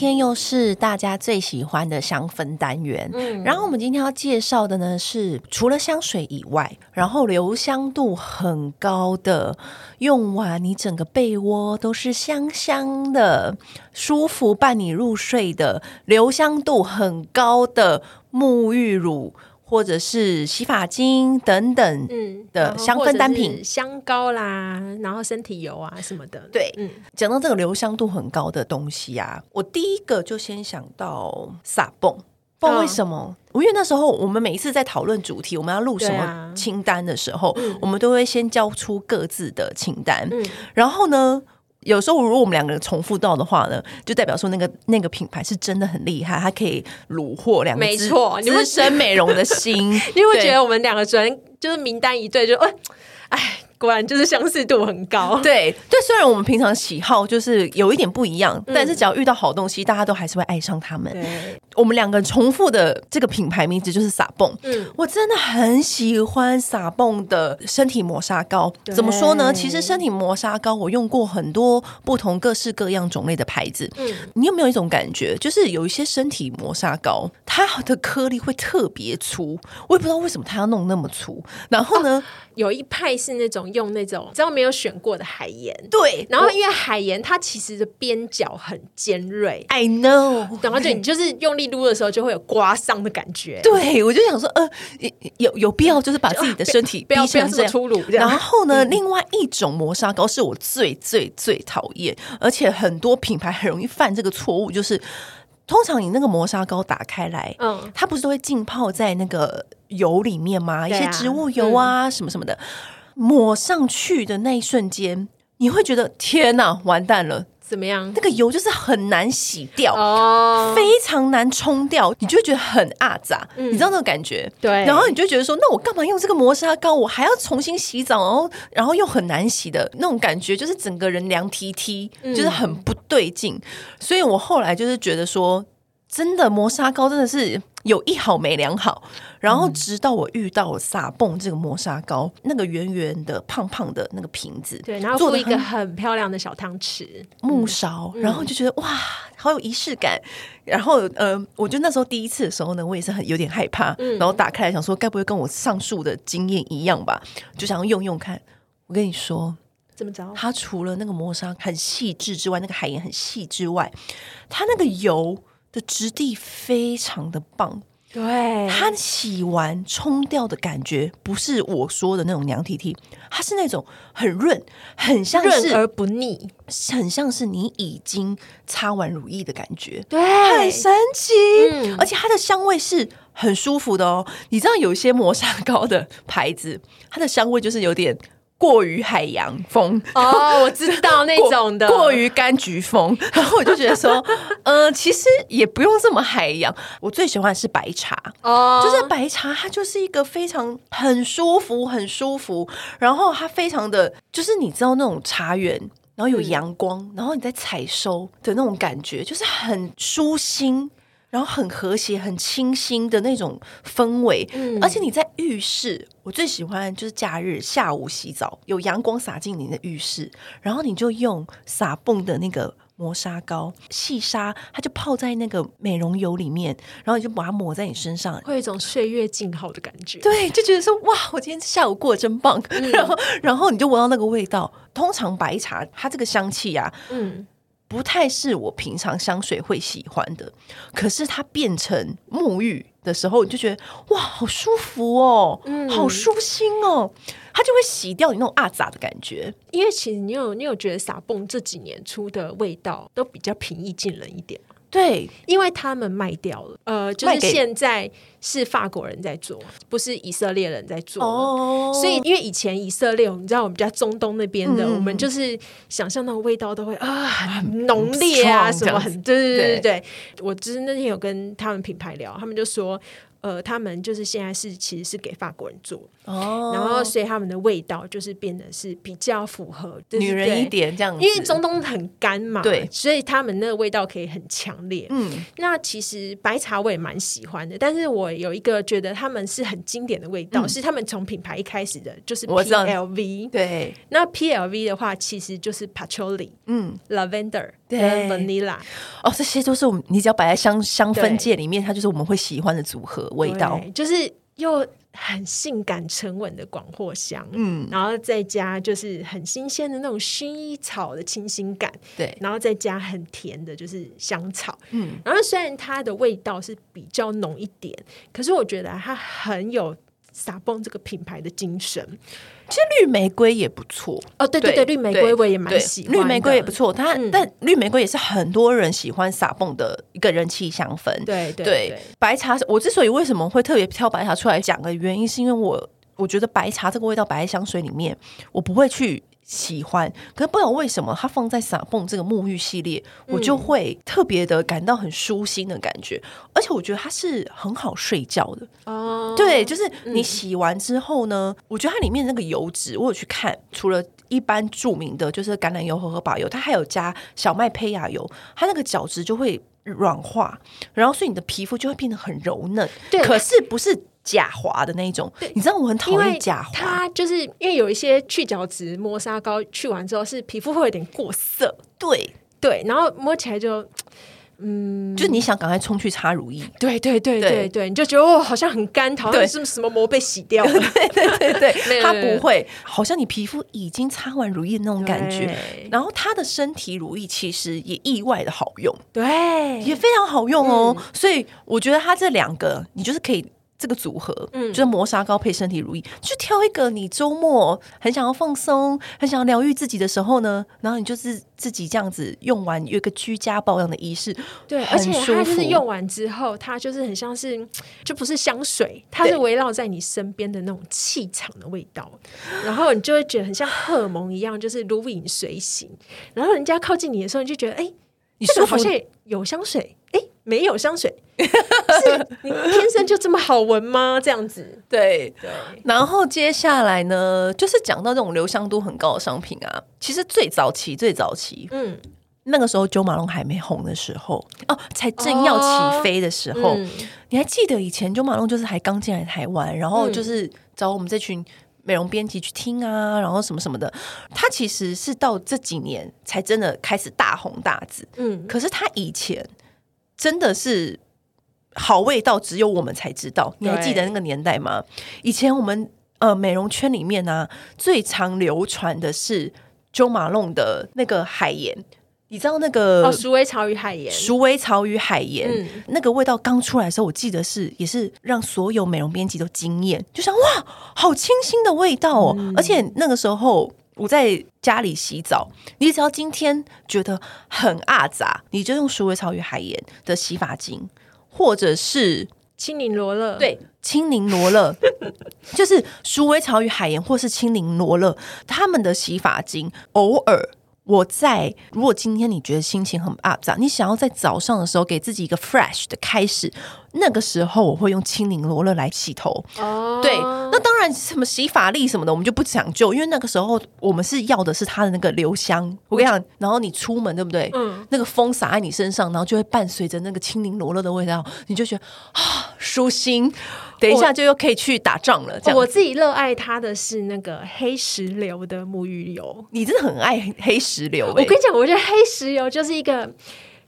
天又是大家最喜欢的香氛单元。嗯，然后我们今天要介绍的呢是除了香水以外，然后留香度很高的，用完你整个被窝都是香香的，舒服伴你入睡的，留香度很高的沐浴乳。或者是洗发精等等，嗯，的香氛单品，香膏啦，然后身体油啊什么的。对，嗯，讲到这个留香度很高的东西啊，我第一个就先想到撒泵，不知道为什么？哦、因为那时候我们每一次在讨论主题，我们要录什么清单的时候，啊嗯、我们都会先交出各自的清单，嗯、然后呢，有时候如果我们两个人重复到的话呢，就代表说那个那个品牌是真的很厉害，它可以虏获两没错，资深美容的心，你会觉得我们两个人就是名单一对就，就哎，哎。果然就是相似度很高，对对。虽然我们平常喜好就是有一点不一样，嗯、但是只要遇到好东西，大家都还是会爱上他们。对我们两个重复的这个品牌名字就是撒蹦。嗯，我真的很喜欢撒蹦的身体磨砂膏。怎么说呢？其实身体磨砂膏我用过很多不同各式各样种类的牌子。嗯，你有没有一种感觉，就是有一些身体磨砂膏，它的颗粒会特别粗，我也不知道为什么它要弄那么粗。然后呢，啊、有一派是那种。用那种只要没有选过的海盐，对，然后因为海盐它其实的边角很尖锐，I know，然后就你就是用力撸的时候就会有刮伤的感觉，对，我就想说，呃，有有必要就是把自己的身体逼成这样粗鲁。然后呢，另外一种磨砂膏是我最最最讨厌，而且很多品牌很容易犯这个错误，就是通常你那个磨砂膏打开来，嗯，它不是都会浸泡在那个油里面吗？一些植物油啊，什么什么的。抹上去的那一瞬间，你会觉得天哪，完蛋了！怎么样？那个油就是很难洗掉，哦，非常难冲掉，你就会觉得很阿杂，嗯、你知道那种感觉？对。然后你就觉得说，那我干嘛用这个磨砂膏？我还要重新洗澡，然后然后又很难洗的那种感觉，就是整个人凉踢踢，就是很不对劲。嗯、所以我后来就是觉得说，真的磨砂膏真的是。有一好没两好，然后直到我遇到撒泵这个磨砂膏，嗯、那个圆圆的、胖胖的那个瓶子，对，然后做一个很漂亮的小汤匙、木勺，嗯、然后就觉得哇，好有仪式感。然后呃，我觉得那时候第一次的时候呢，我也是很有点害怕，嗯、然后打开来想说，该不会跟我上述的经验一样吧？就想要用用看。我跟你说，怎么着？它除了那个磨砂很细致之外，那个海盐很细之外，它那个油。的质地非常的棒，对，它洗完冲掉的感觉不是我说的那种娘 T T，它是那种很润，很像是润而不腻，很像是你已经擦完乳液的感觉，对，很神奇，嗯、而且它的香味是很舒服的哦。你知道有些磨砂膏的牌子，它的香味就是有点。过于海洋风。哦，我知道那种的，过于柑橘风，然后我就觉得说，呃，其实也不用这么海洋。我最喜欢的是白茶。哦，就是白茶，它就是一个非常很舒服、很舒服，然后它非常的，就是你知道那种茶园，然后有阳光，嗯、然后你在采收的那种感觉，就是很舒心。然后很和谐、很清新的那种氛围，嗯、而且你在浴室，我最喜欢就是假日下午洗澡，有阳光洒进你的浴室，然后你就用撒泵的那个磨砂膏细沙，它就泡在那个美容油里面，然后你就把它抹在你身上，会有一种岁月静好的感觉。对，就觉得说哇，我今天下午过得真棒。嗯、然后，然后你就闻到那个味道。通常白茶它这个香气啊，嗯。不太是我平常香水会喜欢的，可是它变成沐浴的时候，你就觉得哇，好舒服哦，嗯，好舒心哦，它就会洗掉你那种阿杂的感觉。因为其实你有你有觉得撒蹦这几年出的味道都比较平易近人一点。对，因为他们卖掉了，呃，就是现在是法国人在做，不是以色列人在做。哦，所以因为以前以色列，你知道我们家中东那边的，嗯、我们就是想象那种味道都会啊很浓烈啊，什么很对对对对对。我就是那天有跟他们品牌聊，他们就说。呃，他们就是现在是其实是给法国人做哦，然后所以他们的味道就是变得是比较符合女人一点这样子，因为中东很干嘛，对，所以他们那个味道可以很强烈。嗯，那其实白茶我也蛮喜欢的，但是我有一个觉得他们是很经典的味道，嗯、是他们从品牌一开始的就是 PLV，对，那 PLV 的话其实就是 Patchouli，嗯，Lavender。对，vanilla。哦，这些都是我们，你只要摆在香香氛界里面，它就是我们会喜欢的组合味道，就是又很性感沉稳的广藿香，嗯，然后再加就是很新鲜的那种薰衣草的清新感，对，然后再加很甜的，就是香草，嗯，然后虽然它的味道是比较浓一点，可是我觉得它很有。撒蹦这个品牌的精神，其实绿玫瑰也不错哦。对对对，绿玫瑰我也蛮喜欢，绿玫瑰也不错。它、嗯、但绿玫瑰也是很多人喜欢撒蹦的一个人气香氛。对对，对，白茶，我之所以为什么会特别挑白茶出来讲的原因，是因为我我觉得白茶这个味道摆在香水里面，我不会去。喜欢，可是不知道为什么它放在撒蹦这个沐浴系列，嗯、我就会特别的感到很舒心的感觉，而且我觉得它是很好睡觉的哦。对，就是你洗完之后呢，嗯、我觉得它里面那个油脂，我有去看，除了一般著名的就是橄榄油和荷荷巴油，它还有加小麦胚芽油，它那个角质就会软化，然后所以你的皮肤就会变得很柔嫩。对，可是不是。假滑的那一种，你知道我很讨厌假滑，它就是因为有一些去角质磨砂膏去完之后，是皮肤会有点过色，对。对，然后摸起来就，嗯，就是你想赶快冲去擦乳液，对对对对对，你就觉得哦，好像很干，好像是什么膜被洗掉了，对对对 对，它不会，好像你皮肤已经擦完乳液那种感觉，然后它的身体乳液其实也意外的好用，对，也非常好用哦，所以我觉得它这两个，你就是可以。这个组合，嗯，就是磨砂膏配身体乳液，就挑一个你周末很想要放松、很想要疗愈自己的时候呢，然后你就是自己这样子用完，有一个居家保养的仪式，对，而且它就是用完之后，它就是很像是，就不是香水，它是围绕在你身边的那种气场的味道，然后你就会觉得很像荷尔蒙一样，就是如影随形，然后人家靠近你的时候，你就觉得，哎，你是不是好像有香水？哎，没有香水。是你天生就这么好闻吗？这样子，对对。然后接下来呢，就是讲到这种留香度很高的商品啊。其实最早期、最早期，嗯，那个时候九马龙还没红的时候，哦，才正要起飞的时候，哦嗯、你还记得以前九马龙就是还刚进来台湾，然后就是找我们这群美容编辑去听啊，然后什么什么的。他其实是到这几年才真的开始大红大紫，嗯。可是他以前真的是。好味道只有我们才知道，你还记得那个年代吗？以前我们呃美容圈里面呢、啊，最常流传的是 Jo Malone 的那个海盐，你知道那个哦，鼠尾草与海盐，鼠尾草与海盐，嗯、那个味道刚出来的时候，我记得是也是让所有美容编辑都惊艳，就像哇，好清新的味道哦！嗯、而且那个时候我在家里洗澡，你只要今天觉得很阿杂，你就用鼠尾草与海盐的洗发精。或者是青柠罗勒，对，青柠罗勒就是鼠尾草与海盐，或是青柠罗勒，他们的洗发精偶尔。我在，如果今天你觉得心情很阿杂，你想要在早上的时候给自己一个 fresh 的开始，那个时候我会用青柠罗勒来洗头。哦，对，那当然什么洗发力什么的，我们就不讲究，因为那个时候我们是要的是它的那个留香。我跟你讲，然后你出门对不对？嗯，那个风洒在你身上，然后就会伴随着那个青柠罗勒的味道，你就觉得啊舒心。等一下就又可以去打仗了。这样，我自己热爱它的是那个黑石榴的沐浴油。你真的很爱黑石榴欸。我跟你讲，我觉得黑石榴就是一个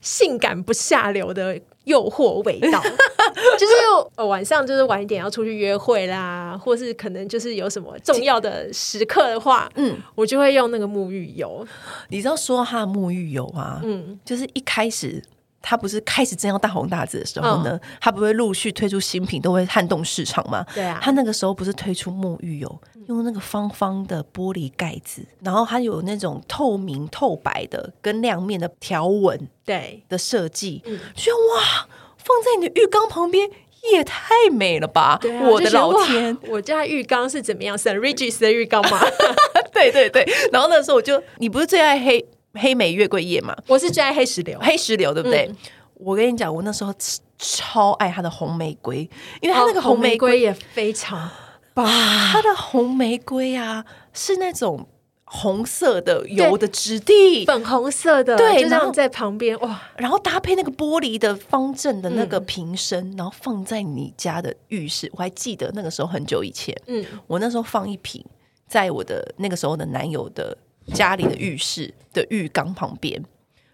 性感不下流的诱惑味道。就是呃晚上就是晚一点要出去约会啦，或是可能就是有什么重要的时刻的话，嗯，我就会用那个沐浴油。你知道说它的沐浴油啊，嗯，就是一开始。它不是开始真要大红大紫的时候呢，它、哦、不会陆续推出新品，都会撼动市场吗？对啊，它那个时候不是推出沐浴油，用那个方方的玻璃盖子，然后它有那种透明透白的跟亮面的条纹，对的设计，觉得、嗯、哇，放在你的浴缸旁边也太美了吧！啊、我的老天，我家浴缸是怎么样？St. Regis 的浴缸吗？对对对，然后那时候我就，你不是最爱黑黑莓月桂叶嘛，我是最爱黑石榴，黑石榴对不对？嗯、我跟你讲，我那时候超爱它的红玫瑰，因为它那个红玫瑰也非常棒。它的红玫瑰啊，是那种。红色的油的质地，粉红色的，对，就这样在旁边哇，然后搭配那个玻璃的方正的那个瓶身，嗯、然后放在你家的浴室。我还记得那个时候很久以前，嗯，我那时候放一瓶在我的那个时候的男友的家里的浴室的浴缸旁边。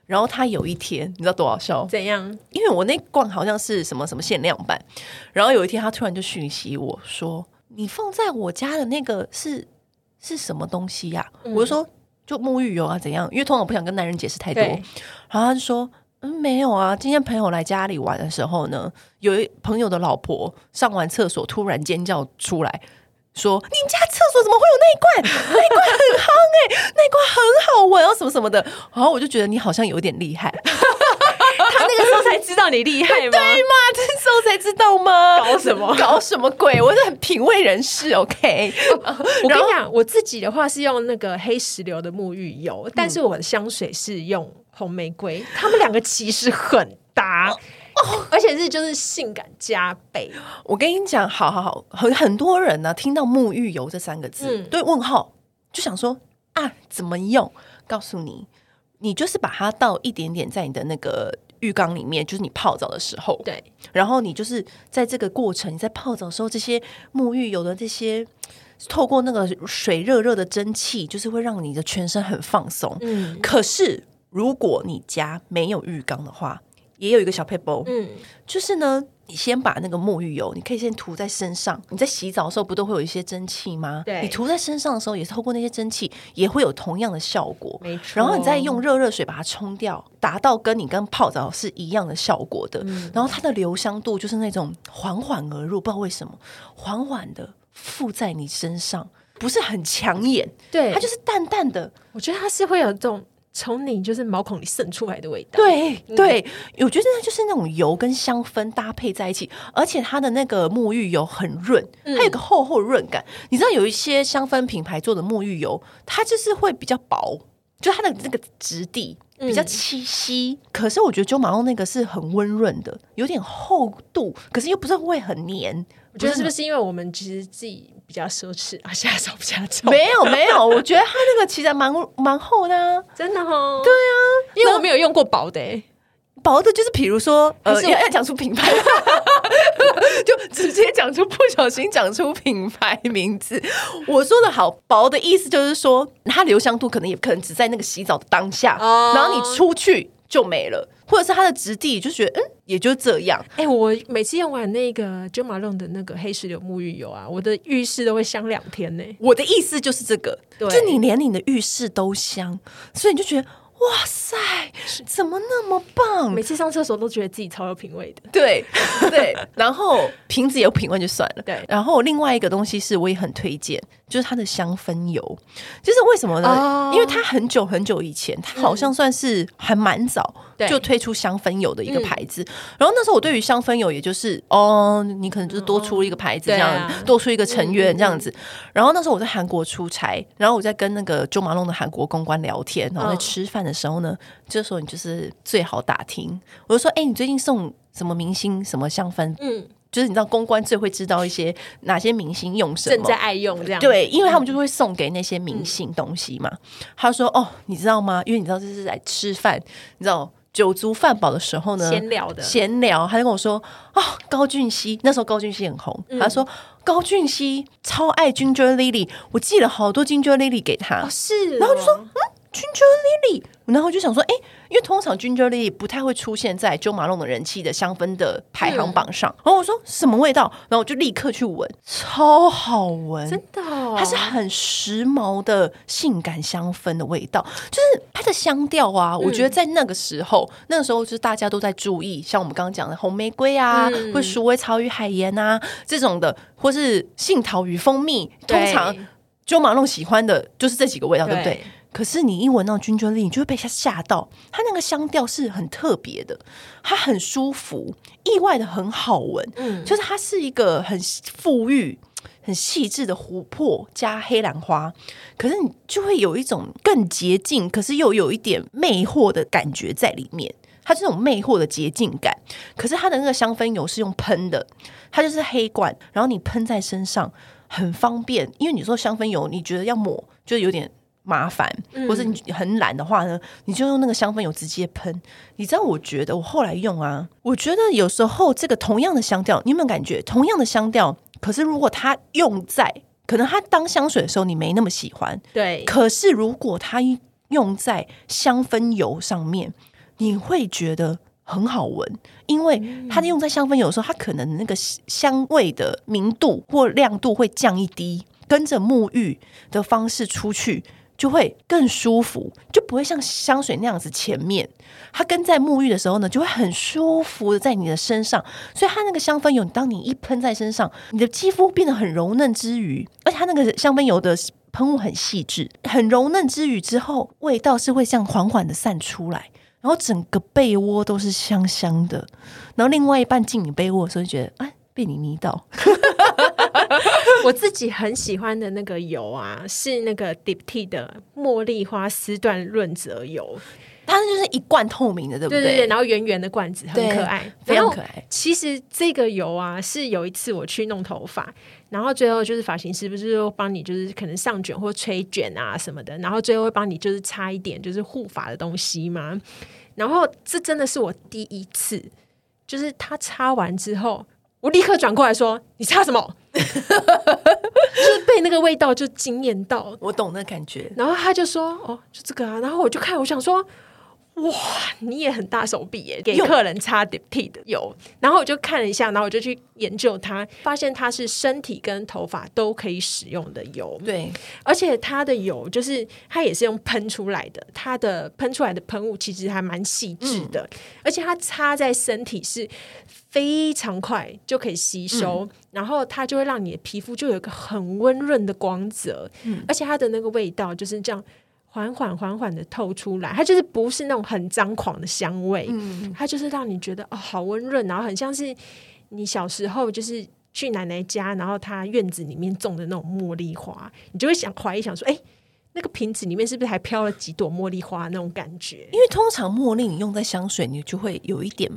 然后他有一天，你知道多少笑？怎样？因为我那罐好像是什么什么限量版，然后有一天他突然就讯息我说：“你放在我家的那个是。”是什么东西呀、啊？嗯、我就说就沐浴油啊，怎样？因为通常不想跟男人解释太多。然后他就说嗯，没有啊。今天朋友来家里玩的时候呢，有一朋友的老婆上完厕所突然尖叫出来，说：“你们家厕所怎么会有那一罐？那一罐很夯哎、欸，那一罐很好闻哦，什么什么的。”然后我就觉得你好像有点厉害。他那个时候才知道你厉害吗？对吗？这时候才知道吗？搞什么？搞什么鬼？我是很品味人士，OK。我跟你讲，我自己的话是用那个黑石榴的沐浴油，但是我的香水是用红玫瑰，他们两个其实很搭，而且是就是性感加倍。我跟你讲，好好好，很很多人呢听到沐浴油这三个字，对问号就想说啊，怎么用？告诉你。你就是把它倒一点点在你的那个浴缸里面，就是你泡澡的时候，对。然后你就是在这个过程，你在泡澡的时候，这些沐浴油的这些透过那个水热热的蒸汽，就是会让你的全身很放松。嗯。可是如果你家没有浴缸的话，也有一个小撇步，嗯，就是呢。你先把那个沐浴油，你可以先涂在身上。你在洗澡的时候不都会有一些蒸汽吗？对，你涂在身上的时候，也是透过那些蒸汽，也会有同样的效果。没错。然后你再用热热水把它冲掉，达到跟你跟泡澡是一样的效果的。嗯。然后它的留香度就是那种缓缓而入，不知道为什么，缓缓的附在你身上，不是很抢眼。对，它就是淡淡的。我觉得它是会有这种。从你就是毛孔里渗出来的味道，对对，嗯、我觉得那就是那种油跟香氛搭配在一起，而且它的那个沐浴油很润，它有个厚厚润感。嗯、你知道有一些香氛品牌做的沐浴油，它就是会比较薄，就它的那个质地比较清晰。嗯、可是我觉得九马龙那个是很温润的，有点厚度，可是又不是会很黏。我觉得是不是因为我们其实自己比较奢侈啊？下手比较重？没有没有，我觉得它那个其实蛮蛮厚的，啊，真的哦。对啊，因为我没有用过薄的，欸，薄的就是比如说，呃，要要讲出品牌，就讲出，不小心讲出品牌名字。我说的好薄的意思就是说，它留香度可能也可能只在那个洗澡的当下，哦，然后你出去就没了。或者是它的质地，就觉得嗯，也就这样。哎、欸，我每次用完那个 Jo Malone 的那个黑石榴沐浴油啊，我的浴室都会香两天呢。我的意思就是这个，对就你连你的浴室都香，所以你就觉得哇塞，怎么那么棒？每次上厕所都觉得自己超有品味的。对对，然后瓶子有品味就算了。对，然后另外一个东西是我也很推荐。就是它的香氛油，就是为什么呢？Oh. 因为它很久很久以前，它好像算是还蛮早就推出香氛油的一个牌子。对然后那时候我对于香氛油，也就是哦，你可能就是多出一个牌子这样，多出一个成员这样子。嗯、然后那时候我在韩国出差，然后我在跟那个 Jo Malone 的韩国公关聊天，然后在吃饭的时候呢，这时候你就是最好打听，我就说：“哎、欸，你最近送什么明星什么香氛？”嗯。就是你知道公关最会知道一些哪些明星用什么，正在爱用这样。对，因为他们就会送给那些明星东西嘛。嗯、他说：“哦，你知道吗？因为你知道这是来吃饭，你知道酒足饭饱的时候呢，闲聊的闲聊。”他就跟我说：“哦，高俊熙那时候高俊熙很红。嗯”他说：“高俊熙超爱 Ginger Lily，我寄了好多 Ginger Lily 给他。哦”是、哦，然后就说：“嗯，Ginger Lily。”然后我就想说：“哎。”因为通常 Ginger Lily 不太会出现在 Jo Malone 的人气的香氛的排行榜上。然后我说什么味道？然后我就立刻去闻，超好闻，真的，它是很时髦的性感香氛的味道，就是它的香调啊。我觉得在那个时候，那个时候就是大家都在注意，像我们刚刚讲的红玫瑰啊，或鼠尾草与海盐啊这种的，或是杏桃与蜂蜜。通常 Jo Malone 喜欢的就是这几个味道，对不对？可是你一闻到 Ginger Lily，你就会被它吓到。它那个香调是很特别的，它很舒服，意外的很好闻。嗯，就是它是一个很富裕，很细致的琥珀加黑兰花，可是你就会有一种更洁净，可是又有一点魅惑的感觉在里面。它这种魅惑的洁净感，可是它的那个香氛油是用喷的，它就是黑罐，然后你喷在身上很方便，因为你说香氛油，你觉得要抹就有点麻烦，或者你很懒的话呢，你就用那个香氛油直接喷。你知道，我觉得我后来用啊，我觉得有时候这个同样的香调，你有没有感觉同样的香调？可是如果它用在可能它当香水的时候，你没那么喜欢，对。可是如果它用在香氛油上面，你会觉得很好闻，因为它用在香氛油的时候，它可能那个香味的明度或亮度会降一低，跟着沐浴的方式出去。就会更舒服，就不会像香水那样子前面，它跟在沐浴的时候呢，就会很舒服的在你的身上。所以它那个香氛油，当你一喷在身上，你的肌肤变得很柔嫩之余，而且它那个香氛油的喷雾很细致，很柔嫩之余之后，味道是会像缓缓的散出来，然后整个被窝都是香香的。然后另外一半进你被窝的时候，就觉得啊，被你迷到。我自己很喜欢的那个油啊，是那个 Diptyque 的茉莉花丝缎润泽油，它就是一罐透明的，对不对？对对对，然后圆圆的罐子，很可爱，非常可爱。其实这个油啊，是有一次我去弄头发，然后最后就是发型师不是说帮你就是可能上卷或吹卷啊什么的，然后最后会帮你就是擦一点就是护发的东西嘛。然后这真的是我第一次，就是他擦完之后。我立刻转过来说：“你擦什么？” 就是被那个味道就惊艳到，我懂那感觉。然后他就说：“哦，就这个啊。”然后我就看，我想说。哇，你也很大手笔耶，给客人擦 Diptyque 的油。然后我就看了一下，然后我就去研究它，发现它是身体跟头发都可以使用的油。对，而且它的油就是它也是用喷出来的，它的喷出来的喷雾其实还蛮细致的，嗯、而且它擦在身体是非常快就可以吸收，嗯、然后它就会让你的皮肤就有一个很温润的光泽，嗯、而且它的那个味道就是这样。缓缓缓缓的透出来，它就是不是那种很张狂的香味，嗯，它就是让你觉得哦，好温润，然后很像是你小时候就是去奶奶家，然后她院子里面种的那种茉莉花，你就会想怀疑想说，哎，那个瓶子里面是不是还飘了几朵茉莉花那种感觉？因为通常茉莉你用在香水，你就会有一点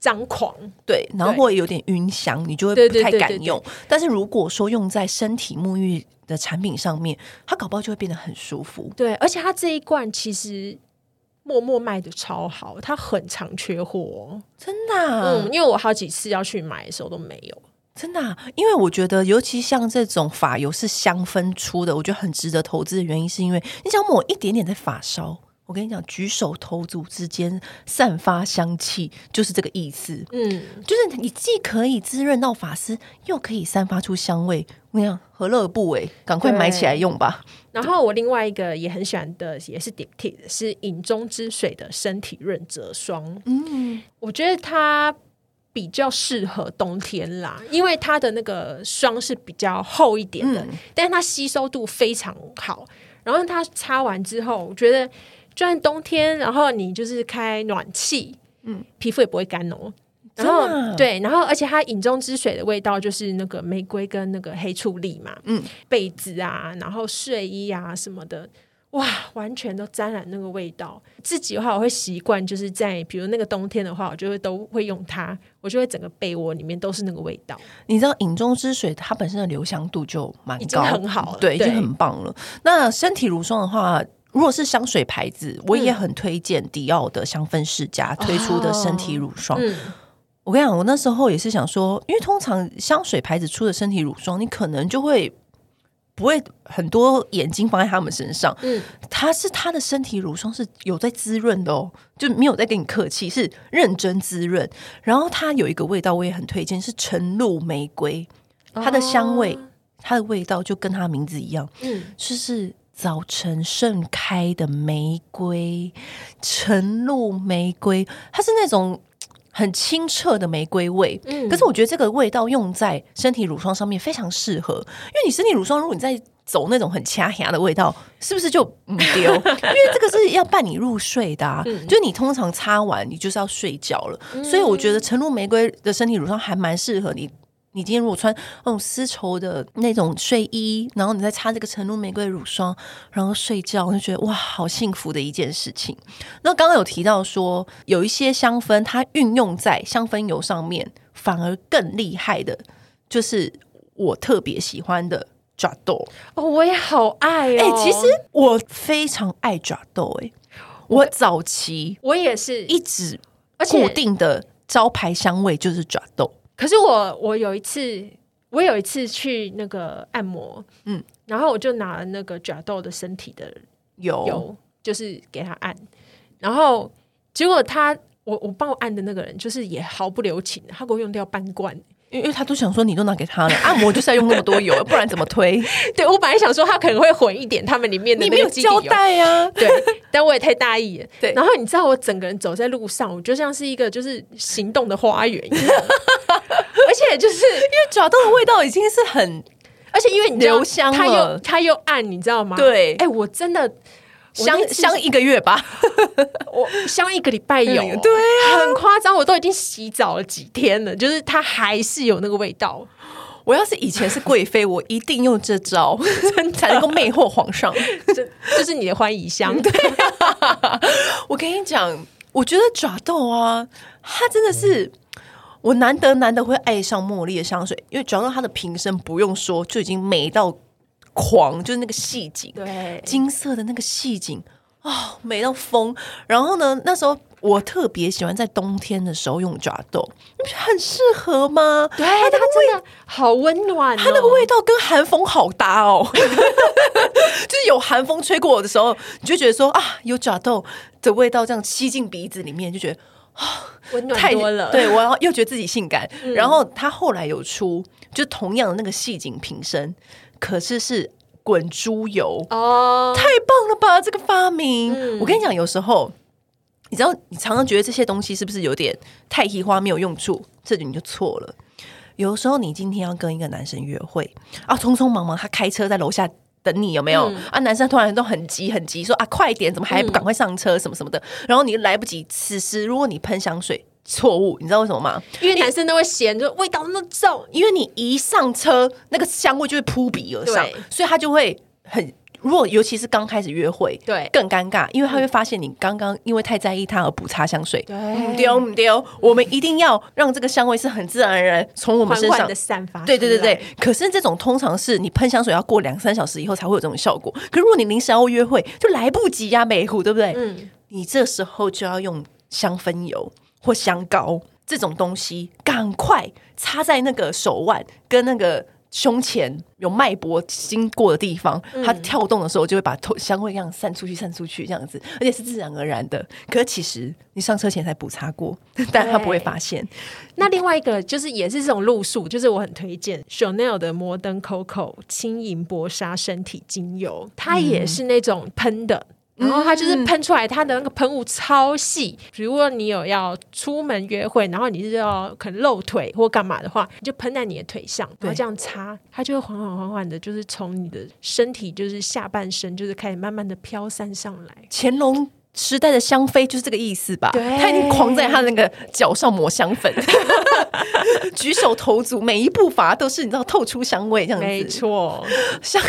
张狂，对，然后会有点晕香，你就会不太敢用。但是如果说用在身体沐浴的产品上面，它搞不好就会变得很舒服。对，而且它这一罐其实默默卖的超好，它很常缺货，真的啊。嗯，因为我好几次要去买的时候都没有，真的啊。因为我觉得，尤其像这种发油是香氛出的，我觉得很值得投资的原因，是因为你只要抹一点点在发梢。我跟你讲，举手投足之间散发香气，就是这个意思。嗯，就是你既可以滋润到发丝，又可以散发出香味。我跟你讲，何乐而不为？赶快买起来用吧。然后我另外一个也很喜欢的，也是 Diptyque 的，是饮中之水的身体润泽霜。嗯，我觉得它比较适合冬天啦，因为它的那个霜是比较厚一点的，嗯、但是它吸收度非常好。然后它擦完之后，我觉得。就算冬天，然后你就是开暖气，嗯，皮肤也不会干哦。然后、啊、对，然后而且它饮中之水的味道就是那个玫瑰跟那个黑醋栗嘛，嗯，被子啊，然后睡衣啊什么的，哇，完全都沾染那个味道。自己的话，我会习惯就是在比如那个冬天的话，我就会都会用它，我就会整个被窝里面都是那个味道。你知道饮中之水它本身的留香度就蛮高，已经很好了，对，已经很棒了。那身体乳霜的话。如果是香水牌子，我也很推荐迪奥的香氛世家推出的身体乳霜。哦嗯、我跟你讲，我那时候也是想说，因为通常香水牌子出的身体乳霜，你可能就会不会很多眼睛放在他们身上。嗯，它是它的身体乳霜是有在滋润的哦，就没有在跟你客气，是认真滋润。然后它有一个味道，我也很推荐，是晨露玫瑰，它的香味，哦、它的味道就跟它名字一样，嗯，就是。早晨盛开的玫瑰，晨露玫瑰，它是那种很清澈的玫瑰味。嗯，可是我觉得这个味道用在身体乳霜上面非常适合，因为你身体乳霜，如果你在走那种很掐牙的味道，是不是就唔丢？因为这个是要伴你入睡的啊，嗯、就你通常擦完你就是要睡觉了，嗯、所以我觉得晨露玫瑰的身体乳霜还蛮适合你。你今天如果穿那种丝绸的那种睡衣，然后你再擦这个晨露玫瑰乳霜，然后睡觉，我就觉得哇，好幸福的一件事情。那刚刚有提到说，有一些香氛它运用在香氛油上面，反而更厉害的，就是我特别喜欢的爪豆哦，我也好爱哦。哎，其实我非常爱爪豆，哎，我早期我也是一直固定的招牌香味就是爪豆。可是我我有一次，我有一次去那个按摩，嗯，然后我就拿了那个假豆的身体的油，油就是给他按，然后结果他我我帮我按的那个人就是也毫不留情，他给我用掉半罐。因为他都想说你都拿给他了，按摩就是要用那么多油，不然怎么推？对，我本来想说他可能会混一点他们里面的那个胶带呀，对，但我也太大意了。对，然后你知道我整个人走在路上，我就像是一个就是行动的花园一样，而且就是因为爪豆的味道已经是很，而且因为你留香，它又它又暗，你知道吗？对，哎，我真的。香香一个月吧，我香一个礼拜有，对啊，很夸张，我都已经洗澡了几天了，就是它还是有那个味道。我要是以前是贵妃，我一定用这招，才能够魅惑皇上。这这是你的欢宜香，对啊。我跟你讲，我觉得爪豆啊，它真的是我难得难得会爱上茉莉的香水，因为爪豆它的瓶身不用说就已经美到。狂就是那个细景，对，金色的那个细颈，哦，美到疯。然后呢，那时候我特别喜欢在冬天的时候用抓豆，你不觉得很适合吗？对，它真的好温暖哦，它那个味道跟寒风好搭哦。就是有寒风吹过我的时候，你就觉得说啊，有抓豆的味道这样吸进鼻子里面，就觉得啊，温暖多了。对，我又觉得自己性感。嗯、然后他后来有出，就同样的那个细颈瓶身。可是是滚珠油哦，太棒了吧！这个发明，嗯、我跟你讲，有时候你知道，你常常觉得这些东西是不是有点太奇花没有用处？这就你就错了。有时候你今天要跟一个男生约会啊，匆匆忙忙，他开车在楼下等你，有没有？嗯、啊，男生突然都很急很急，说啊，快点，怎么还不赶快上车？什么什么的，然后你来不及。此时如果你喷香水。错误，你知道为什么吗？因为男生都会嫌，就味道那么重。因为你一上车，那个香味就会扑鼻而上，所以他就会很。如果尤其是刚开始约会，对，更尴尬，因为他会发现你刚刚因为太在意他而补擦香水。对，丢不丢？我们一定要让这个香味是很自然而然从我们身上的散发。对对对对。可是这种通常是你喷香水要过两三小时以后才会有这种效果。可是如果你临时要约会，就来不及呀，美虎，对不对？嗯。你这时候就要用香氛油。或香膏这种东西，赶快插在那个手腕跟那个胸前有脉搏经过的地方，嗯、它跳动的时候就会把头香味这样散出去，散出去这样子，而且是自然而然的。可是其实你上车前才补擦过，但他不会发现。那另外一个就是也是这种路数，就是我很推荐 Chanel 的摩登 Coco 轻盈薄纱身体精油，它也是那种喷的。嗯然后它就是喷出来，它的那个喷雾超细。如果你有要出门约会，然后你是要可能露腿或干嘛的话，你就喷在你的腿上，然后这样擦，它就会缓缓缓缓的，就是从你的身体，就是下半身，就是开始慢慢的飘散上来。乾隆时代的香妃就是这个意思吧？对，他已经狂在他那个脚上抹香粉，举手投足每一步伐都是你知道透出香味这样子，没错，香。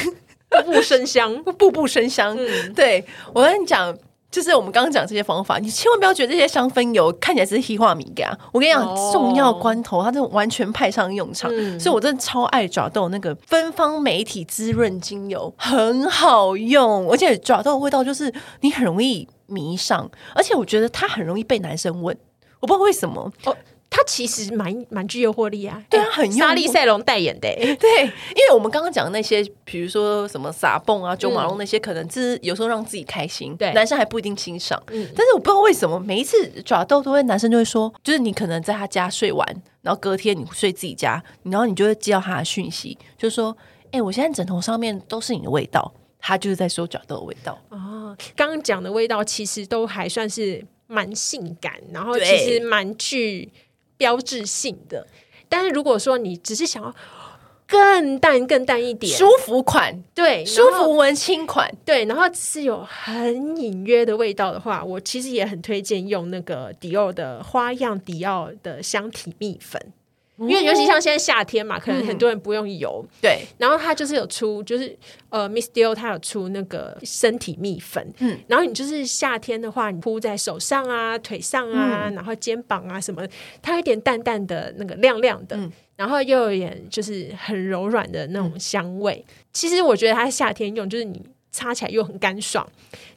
步步生香，步步生香。嗯、对，我跟你讲，就是我们刚刚讲这些方法，你千万不要觉得这些香氛油看起来是黑化米给啊！我跟你讲，哦、重要关头它就完全派上用场。嗯、所以我真的超爱爪豆那个芬芳媒体滋润精油，很好用，而且爪豆的味道就是你很容易迷上，而且我觉得它很容易被男生闻，我不知道为什么。哦它其实蛮蛮具诱惑力啊，对啊，很莎莉赛隆代言的，对，因为我们刚刚讲的那些，比如说什么撒蹦啊、九马龙那些，可能是有时候让自己开心，对，男生还不一定欣赏。嗯，但是我不知道为什么每一次爪豆都会，男生就会说，就是你可能在他家睡完，然后隔天你睡自己家，然后你就会接到他的讯息，就是说，哎，我现在枕头上面都是你的味道，他就是在说抓豆的味道。哦，刚刚讲的味道其实都还算是蛮性感，然后其实蛮具。标志性的，但是如果说你只是想要更淡、更淡一点，舒服款，对，舒服文青款，对，然后只是有很隐约的味道的话，我其实也很推荐用那个迪奥的花样迪奥的香体蜜粉。因为尤其像现在夏天嘛，可能很多人不用油。嗯、对，然后它就是有出，就是呃，Miss Dior 它有出那个身体蜜粉。嗯，然后你就是夏天的话，你铺在手上啊、腿上啊，嗯、然后肩膀啊什么，它有一点淡淡的那个亮亮的，嗯、然后又有点就是很柔软的那种香味。嗯、其实我觉得它夏天用，就是你。擦起来又很干爽，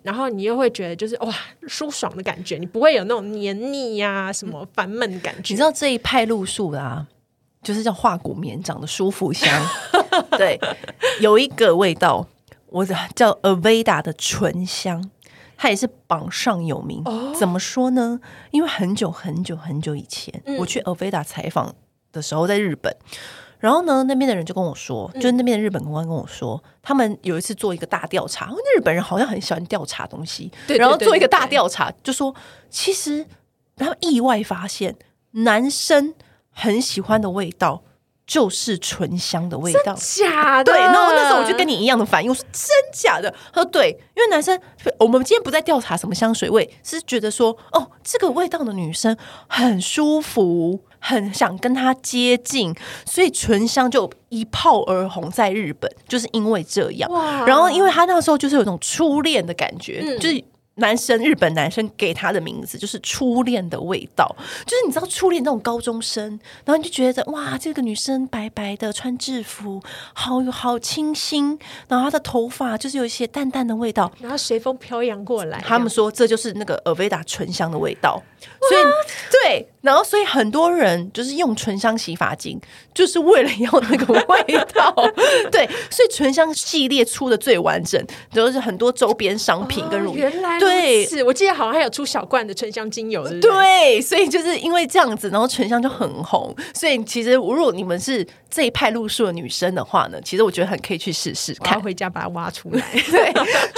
然后你又会觉得就是哇舒爽的感觉，你不会有那种黏腻呀、啊、什么烦闷的感觉。你知道这一派路数啊，就是叫化骨绵掌的舒服香。对，有一个味道，我叫 Aveda 的醇香，它也是榜上有名。哦、怎么说呢？因为很久很久很久以前，嗯、我去 Aveda 采访的时候，在日本。然后呢，那边的人就跟我说，就是那边的日本公安跟我说，嗯、他们有一次做一个大调查，那日本人好像很喜欢调查东西，对对对对对，然后做一个大调查，就说其实他们意外发现，男生很喜欢的味道就是醇香的味道，假的？对，然后那时候我就跟你一样的反应，我说真假的？他说对，因为男生，我们今天不在调查什么香水味，是觉得说，哦，这个味道的女生很舒服。很想跟她接近，所以醇香就一炮而红在日本，就是因为这样。哇然后，因为他那时候就是有种初恋的感觉，嗯、就是。男生，日本男生给他的名字就是初恋的味道，就是你知道初恋那种高中生，然后你就觉得哇，这个女生白白的穿制服，好好清新，然后她的头发就是有一些淡淡的味道，然后随风飘扬过来。他们说这就是那个 Aveda 醇香的味道，所以对，然后所以很多人就是用醇香洗发精，就是为了要那个味道。对，所以醇香系列出的最完整，就是很多周边商品跟乳、哦、原来。对，是我记得好像还有出小罐的醇香精油的。对，所以就是因为这样子，然后醇香就很红。所以其实如果你们是这一派路数的女生的话呢，其实我觉得很可以去试试看，回家把它挖出来，对，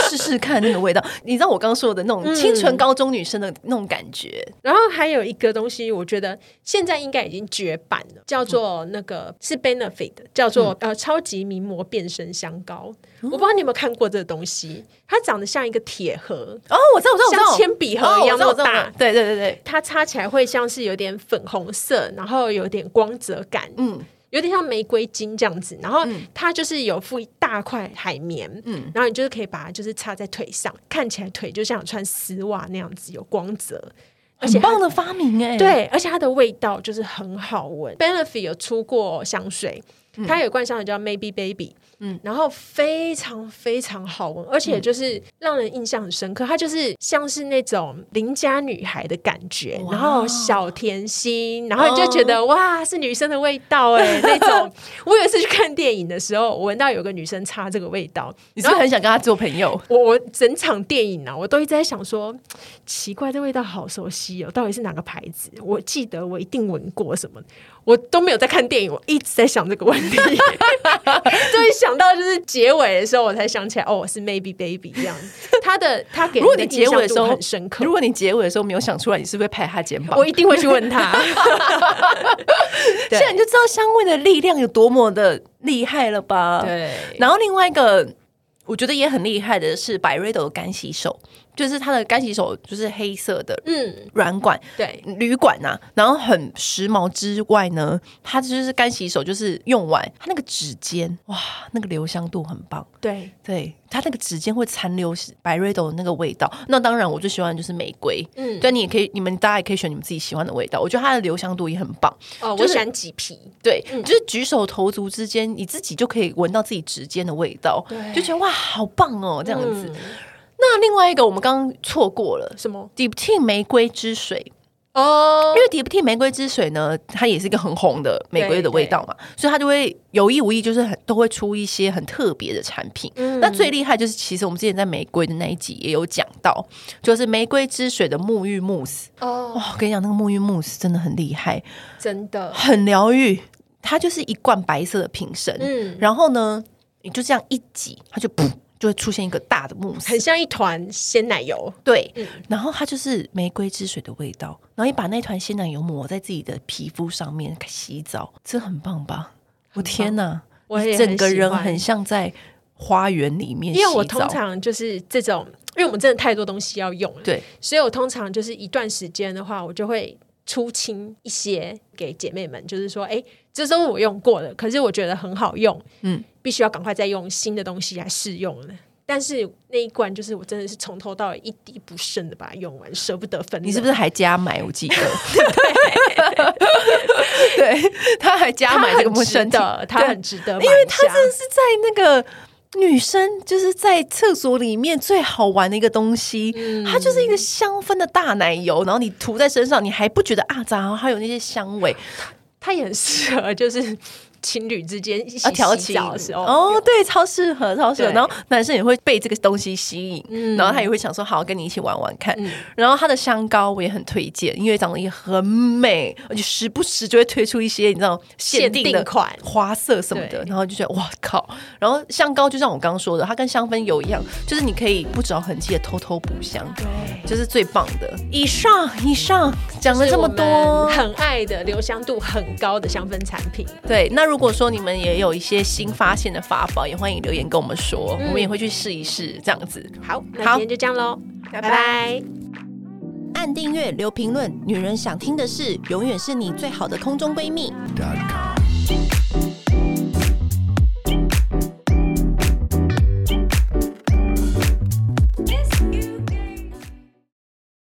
试试看那个味道。你知道我刚刚说的那种清纯高中女生的那种感觉。嗯、然后还有一个东西，我觉得现在应该已经绝版了，叫做那个是 Benefit，叫做、嗯、呃超级名模变身香膏。嗯、我不知道你有没有看过这个东西，它长得像一个铁盒哦，我知道，我知道，像铅笔盒一样那么大。对对对对，它擦起来会像是有点粉红色，然后有点光泽感，嗯，有点像玫瑰金这样子。然后它就是有附一大块海绵，嗯，然后你就是可以把它就是擦在腿上，看起来腿就像穿丝袜那样子有光泽，很棒的发明哎。对，而且它的味道就是很好闻。Benefit 有出过香水，它有罐香水叫 Maybe Baby。嗯，然后非常非常好闻，而且就是让人印象很深刻。它就是像是那种邻家女孩的感觉，然后小甜心，然后你就觉得、哦、哇，是女生的味道哎，那种。我有一次去看电影的时候，我闻到有个女生擦这个味道，你是不是很想跟她做朋友？我我整场电影啊，我都一直在想说，奇怪，这味道好熟悉哦，到底是哪个牌子？我记得我一定闻过什么。我都没有在看电影，我一直在想这个问题，所 以想到就是结尾的时候，我才想起来，哦，是 Maybe Baby 这样子。他的他给我的结尾的时候很深刻。如果你结尾的时候没有想出来，你是不是拍他肩膀？我一定会去问他。现在你就知道香味的力量有多么的厉害了吧？对。然后另外一个我觉得也很厉害的是 Byredo 的干洗手。就是它的干洗手就是黑色的，嗯，软管，对，铝管呐、啊，然后很时髦之外呢，它就是干洗手，就是用完它那个指尖，哇，那个留香度很棒，对，对，它那个指尖会残留 Byredo 的那个味道。那当然，我最喜欢的就是玫瑰，嗯，但，你也可以，你们大家也可以选你们自己喜欢的味道。我觉得它的留香度也很棒，哦，就是、我喜欢麂皮，对，嗯、就是举手投足之间，你自己就可以闻到自己指尖的味道，对，就觉得哇，好棒哦，这样子。嗯那另外一个我们刚刚错过了什么？Diptyque 玫瑰之水哦，oh, 因为 Diptyque 玫瑰之水呢，它也是一个很红的玫瑰的味道嘛，所以它就会有意无意就是很都会出一些很特别的产品。嗯、那最厉害就是，其实我们之前在玫瑰的那一集也有讲到，就是玫瑰之水的沐浴慕斯哦。哇，我跟你讲，那个沐浴慕斯真的很厉害，真的很疗愈。它就是一罐白色的瓶身，嗯，然后呢，你就这样一挤，它就噗。就会出现一个大的慕斯，很像一团鲜奶油。对，嗯、然后它就是玫瑰之水的味道。然后你把那团鲜奶油抹在自己的皮肤上面洗澡，这很棒吧？我天哪，我整个人很像在花园里面洗澡。因为我通常就是这种，因为我们真的太多东西要用了，对，所以我通常就是一段时间的话，我就会出清一些给姐妹们，就是说，哎，这都是我用过的，可是我觉得很好用，嗯，必须要赶快再用新的东西来试用了。但是那一罐就是我真的是从头到尾一滴不剩的把它用完，舍不得分。你是不是还加买？我记得，对，对，他还加买这个陌生的，他很值得，因为他真的是在那个女生就是在厕所里面最好玩的一个东西，嗯、它就是一个香氛的大奶油，然后你涂在身上，你还不觉得啊然后，还有那些香味，它也很适合就是。情侣之间洗洗澡的时候，哦，对，超适合，超适合。然后男生也会被这个东西吸引，嗯、然后他也会想说，好，跟你一起玩玩看。嗯、然后他的香膏我也很推荐，因为长得也很美，而且时不时就会推出一些你知道限定的款、花色什么的，然后就觉得哇靠！然后香膏就像我刚刚说的，它跟香氛油一样，就是你可以不着痕迹的偷偷补香，对，就是最棒的。以上以上讲了这么多，很爱的留香度很高的香氛产品，对，那如如果说你们也有一些新发现的法宝，也欢迎留言跟我们说，嗯、我们也会去试一试。这样子，好，那今天就这样喽，拜拜。拜拜。按订阅，留评论，女人想听的事，永远是你最好的空中闺蜜。